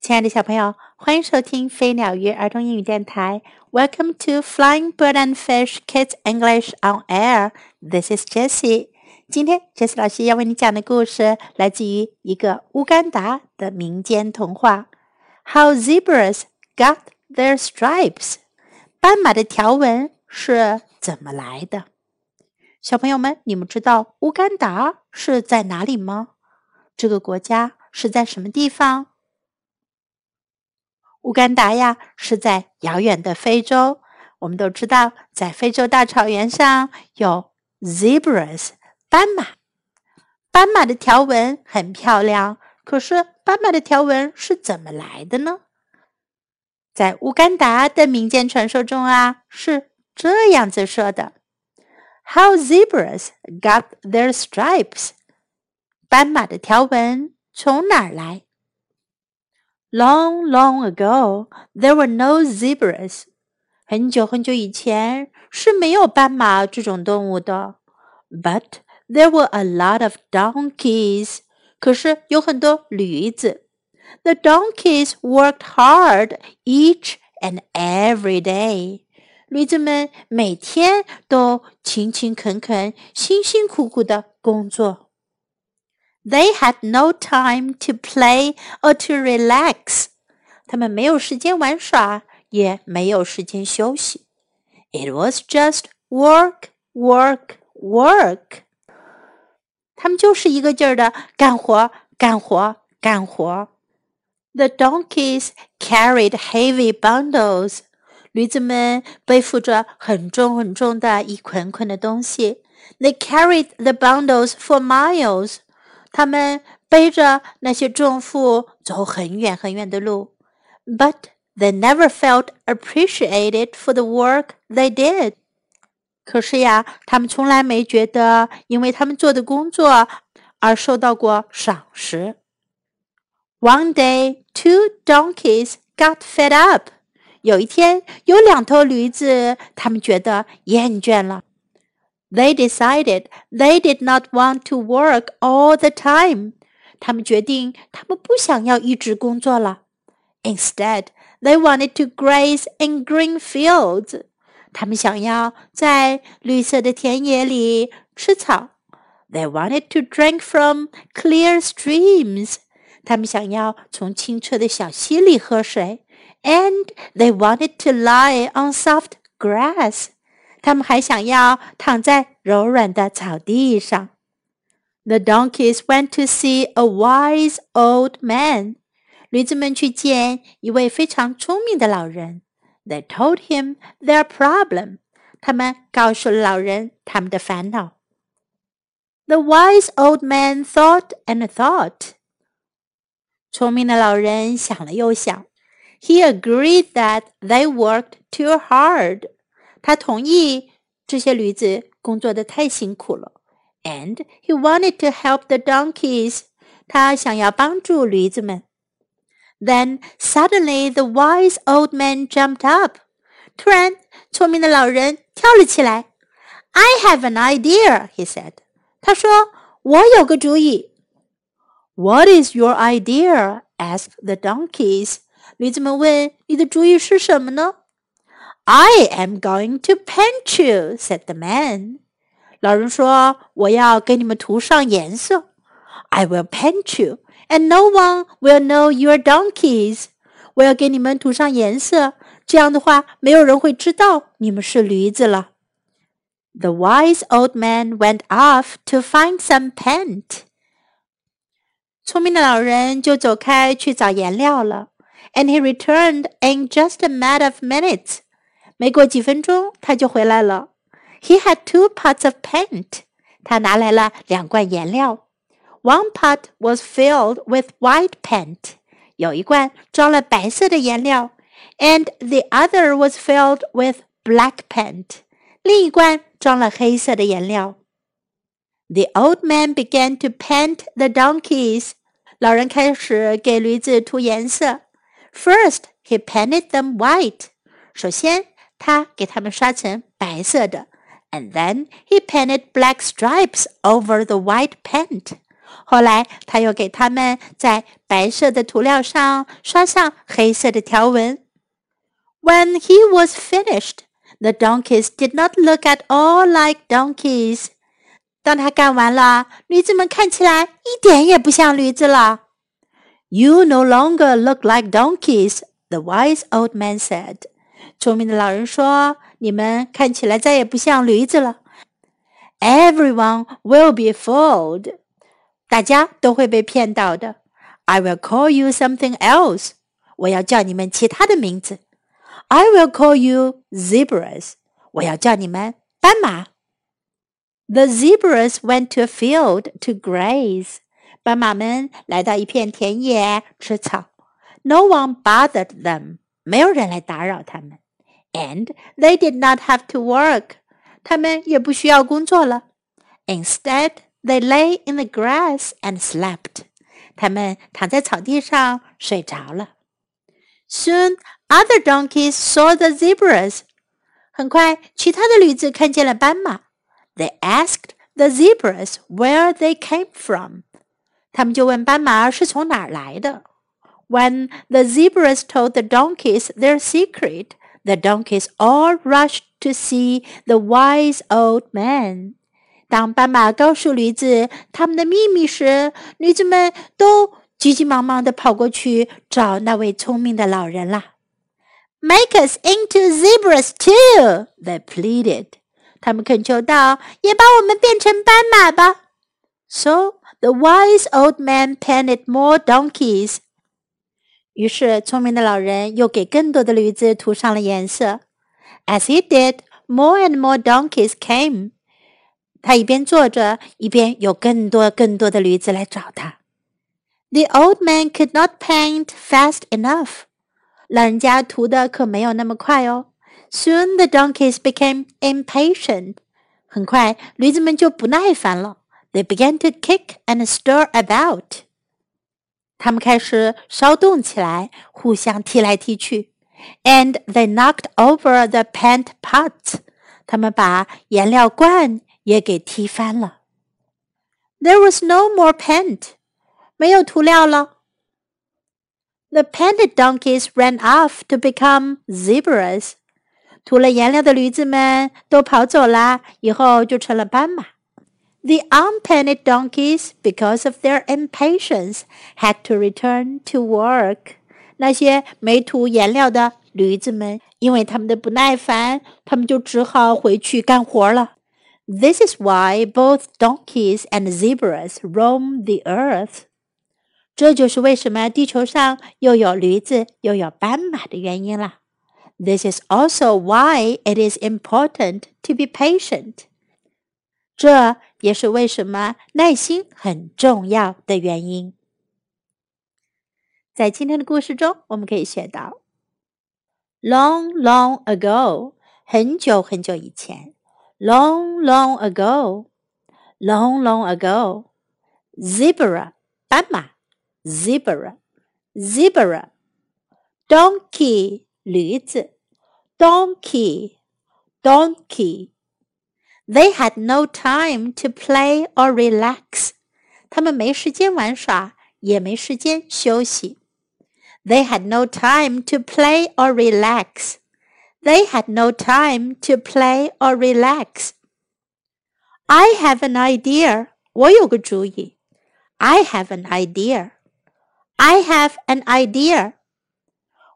亲爱的小朋友，欢迎收听飞鸟鱼儿童英语电台。Welcome to Flying Bird and Fish Kids English on Air. This is Jessie. 今天 Jessie 老师要为你讲的故事来自于一个乌干达的民间童话。How zebras got their stripes？斑马的条纹是怎么来的？小朋友们，你们知道乌干达是在哪里吗？这个国家是在什么地方？乌干达呀，是在遥远的非洲。我们都知道，在非洲大草原上有 zebras 斑马。斑马的条纹很漂亮，可是斑马的条纹是怎么来的呢？在乌干达的民间传说中啊，是这样子说的：How zebras got their stripes？斑马的条纹从哪儿来？Long, long ago, there were no zebras. 很久很久以前是没有斑马这种动物的。But there were a lot of donkeys. 可是有很多驴子。The donkeys worked hard each and every day. 驴子们每天都勤勤恳恳、辛辛苦苦的工作。 they had no time to play or to relax. 他们没有时间玩耍，也没有时间休息。It was just work, work, work. 他们就是一个劲儿的干活，干活，干活。The donkeys carried heavy bundles. 驴子们背负着很重很重的一捆捆的东西。They carried the bundles for miles. 他们背着那些重负走很远很远的路，but they never felt appreciated for the work they did。可是呀，他们从来没觉得因为他们做的工作而受到过赏识。One day, two donkeys got fed up。有一天，有两头驴子，他们觉得厌倦了。They decided they did not want to work all the time. 他们决定，他们不想要一直工作了。Instead, they wanted to graze in green fields. 他们想要在绿色的田野里吃草。They wanted to drink from clear streams. 他们想要从清澈的小溪里喝水。And they wanted to lie on soft grass. 他们还想要躺在柔软的草地上。The donkeys went to see a wise old man. 驴子们去见一位非常聪明的老人。They told him their problem. 他们告诉了老人他们的烦恼。The wise old man thought and thought. 聪明的老人想了又想。He agreed that they worked too hard. 他同意这些驴子工作的太辛苦了，and he wanted to help the donkeys。他想要帮助驴子们。Then suddenly the wise old man jumped up。突然，聪明的老人跳了起来。I have an idea, he said。他说：“我有个主意。” What is your idea? asked the donkeys。驴子们问：“你的主意是什么呢？” I am going to paint you," said the man. 老人说：“我要给你们涂上颜色。” I will paint you, and no one will know you're donkeys. 我要给你们涂上颜色，这样的话，没有人会知道你们是驴子了。The wise old man went off to find some paint. 聪明的老人就走开去找颜料了。And he returned in just a matter of minutes. 没过几分钟，他就回来了。He had two pots of paint. 他拿来了两罐颜料。One pot was filled with white paint. 有一罐装了白色的颜料，and the other was filled with black paint. 另一罐装了黑色的颜料。The old man began to paint the donkeys. 老人开始给驴子涂颜色。First, he painted them white. 首先， 他给它们刷成白色的，and then he painted black stripes over the white paint。 后来他又给他们在白色的涂料上刷上黑色的条纹。When he was finished, the donkeys did not look at all like donkeys. 当他干完了，驴子们看起来一点也不像驴子了。You no longer look like donkeys, the wise old man said. 聪明的老人说：“你们看起来再也不像驴子了。” Everyone will be fooled. 大家都会被骗到的。I will call you something else. 我要叫你们其他的名字。I will call you zebras. 我要叫你们斑马。The zebras went to a field to graze. 斑马们来到一片田野吃草。No one bothered them. 没有人来打扰他们。 And they did not have to work. 他们也不需要工作了。Instead, they lay in the grass and slept. 他们躺在草地上睡着了。Soon, other donkeys saw the zebras. 很快，其他的驴子看见了斑马。they asked the zebras where they came from. 他们就问斑马是从哪儿来的。When the zebras told the donkeys their secret, the donkeys all rushed to see the wise old man. 当斑马告诉驴子他们的秘密时，驴子们都急急忙忙地跑过去找那位聪明的老人啦。Make us into zebras too, they pleaded. 他们恳求道：“也把我们变成斑马吧。” So the wise old man painted more donkeys. 于是，聪明的老人又给更多的驴子涂上了颜色。As he did, more and more donkeys came. 他一边坐着，一边有更多更多的驴子来找他。The old man could not paint fast enough. 老人家涂的可没有那么快哦。Soon the donkeys became impatient. 很快，驴子们就不耐烦了。They began to kick and stir about. 他们开始骚动起来，互相踢来踢去。And they knocked over the paint pots. 他们把颜料罐也给踢翻了。There was no more paint. 没有涂料了。The painted donkeys ran off to become zebras. 涂了颜料的驴子们都跑走了，以后就成了斑马。The unpainted donkeys, because of their impatience, had to return to work. 那些没涂颜料的驴子们，因为他们的不耐烦，他们就只好回去干活了。This is why both donkeys and zebras roam the earth. 这就是为什么地球上又有驴子又有斑马的原因了。this is also why it is important to be patient. 这 也是为什么耐心很重要的原因。在今天的故事中，我们可以学到：long, long ago，很久很久以前；long, long ago, long, long ago, zebra，斑马；zebra, zebra, donkey。驴子，donkey, donkey. They had no time to play or relax. 他们没时间玩耍，也没时间休息。They had no time to play or relax. They had no time to play or relax. I have an idea. 我有个主意。I have an idea. I have an idea.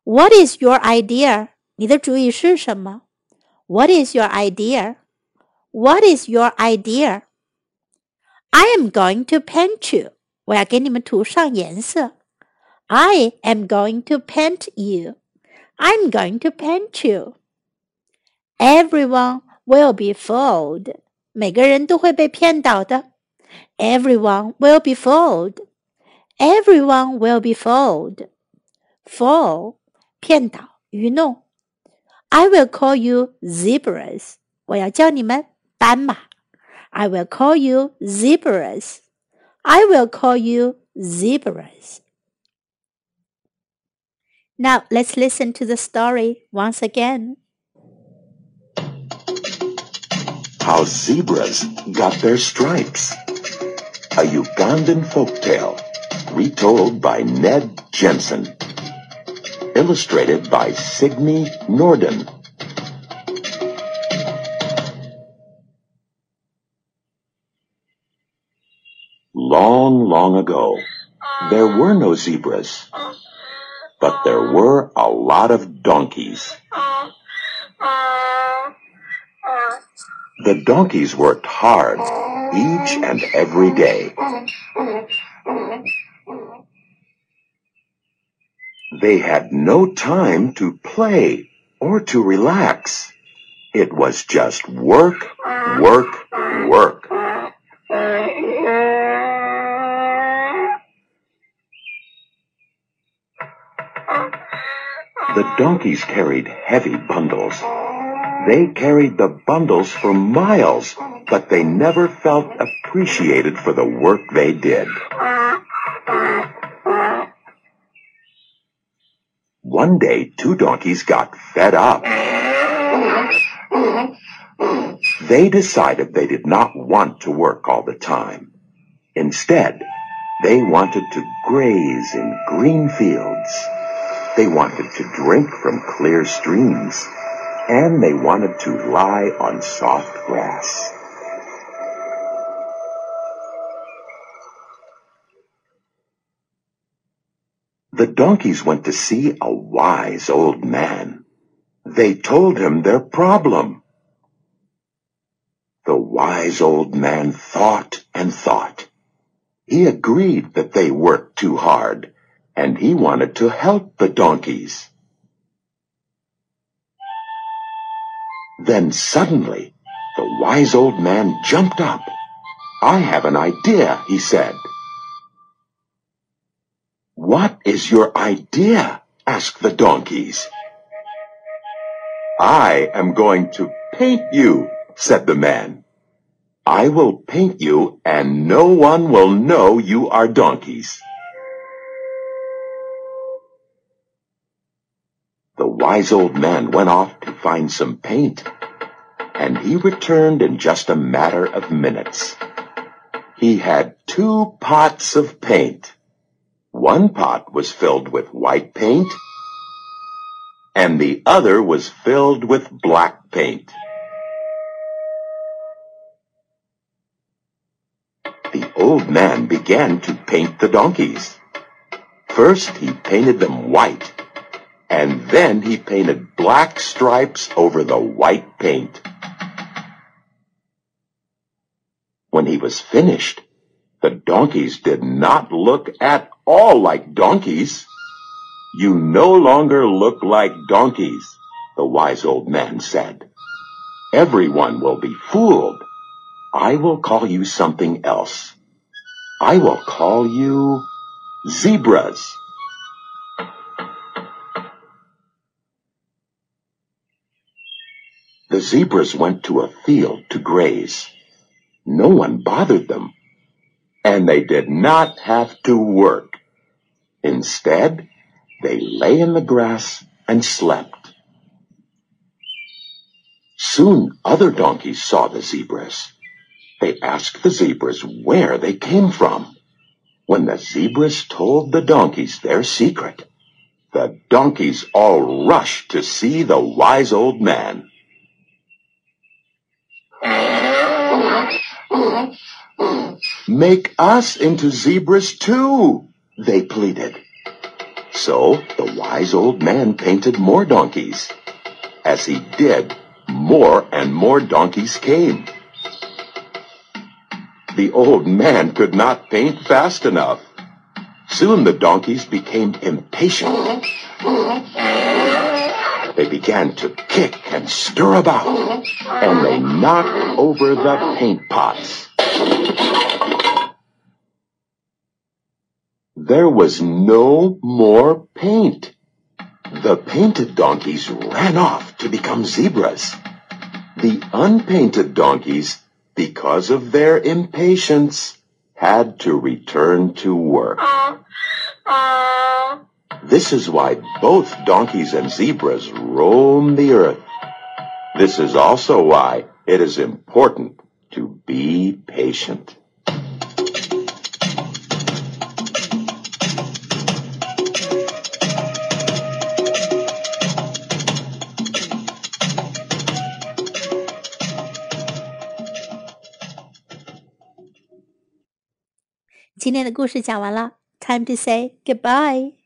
What is your idea? 你的主意是什么？What is your idea? What is your idea? I am going to paint you. 我要给你们涂上颜色。I am going to paint you. I'm going to paint you. Everyone will be fooled. 每个人都会被骗倒的。Everyone will be fooled. Everyone will be fooled. Fool 骗倒、愚弄。I will call you zebras，我要叫你们 斑马。I will call you zebras. I will call you zebras. Now let's listen to the story once again. How zebras got their stripes. a Ugandan folktale, retold by Ned Jensen. Illustrated by Signe Norden. Long, long ago, there were no zebras, but there were a lot of donkeys. The donkeys worked hard each and every day. They had no time to play or to relax. It was just work, work, work. The donkeys carried heavy bundles. They carried the bundles for miles, but they never felt appreciated for the work they did. One day, two donkeys got fed up. They decided they did not want to work all the time. Instead, they wanted to graze in green fields. They wanted to drink from clear streams. And they wanted to lie on soft grass. The donkeys went to see a wise old man. They told him their problem. The wise old man thought and thought. He agreed that they worked too hard, and he wanted to help the donkeys. Then suddenly, the wise old man jumped up. I have an idea, he said. What is your idea? asked the donkeys. I am going to paint you, said the man. I will paint you, and no one will know you are donkeys. The wise old man went off to find some paint, and he returned in just a matter of minutes. He had two pots of paint. One pot was filled with white paint, and the other was filled with black paint. The old man began to paint the donkeys. First he painted them white, and then he painted black stripes over the white paint. When he was finished, the donkeys did not look at all like donkeys. You no longer look like donkeys, the wise old man said. Everyone will be fooled. I will call you something else. I will call you zebras. Zebras went to a field to graze. No one bothered them and they did not have to work. Instead, they lay in the grass and slept. Soon other donkeys saw the zebras. They asked the zebras where they came from. When the zebras told the donkeys their secret, the donkeys all rushed to see the wise old man. Make us into zebras too, they pleaded. So the wise old man painted more donkeys. As he did, more and more donkeys came. The old man could not paint fast enough. Soon the donkeys became impatient. They began to kick and stir about, and they knocked over the paint pots. There was no more paint. The painted donkeys ran off to become zebras. The unpainted donkeys, because of their impatience, had to return to work. This is why both donkeys and zebras roam the earth. This is also why it is important to be patient. Time to say goodbye。